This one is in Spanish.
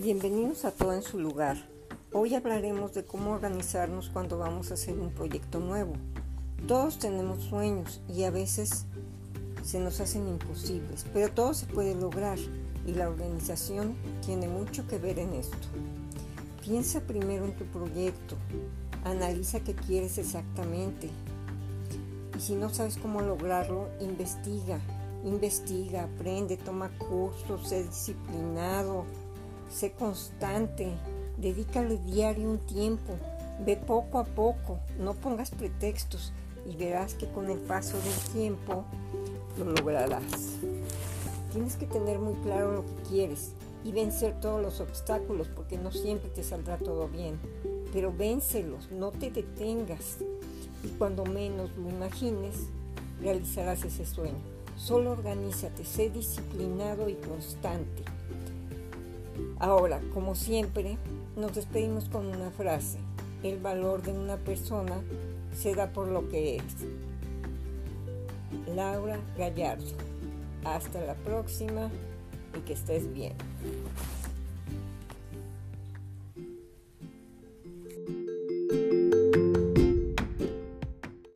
Bienvenidos a Todo en su lugar. Hoy hablaremos de cómo organizarnos cuando vamos a hacer un proyecto nuevo. Todos tenemos sueños y a veces se nos hacen imposibles, pero todo se puede lograr y la organización tiene mucho que ver en esto. Piensa primero en tu proyecto, analiza qué quieres exactamente y si no sabes cómo lograrlo, investiga, investiga, aprende, toma cursos, sé disciplinado, sé constante, dedícale diario un tiempo, ve poco a poco, no pongas pretextos y verás que con el paso del tiempo lo lograrás. Tienes que tener muy claro lo que quieres y vencer todos los obstáculos porque no siempre te saldrá todo bien, pero véncelos, no te detengas y cuando menos lo imagines, realizarás ese sueño. Solo organízate, sé disciplinado y constante. Ahora, como siempre, nos despedimos con una frase. El valor de una persona se da por lo que es. Laura Gallardo. Hasta la próxima y que estés bien.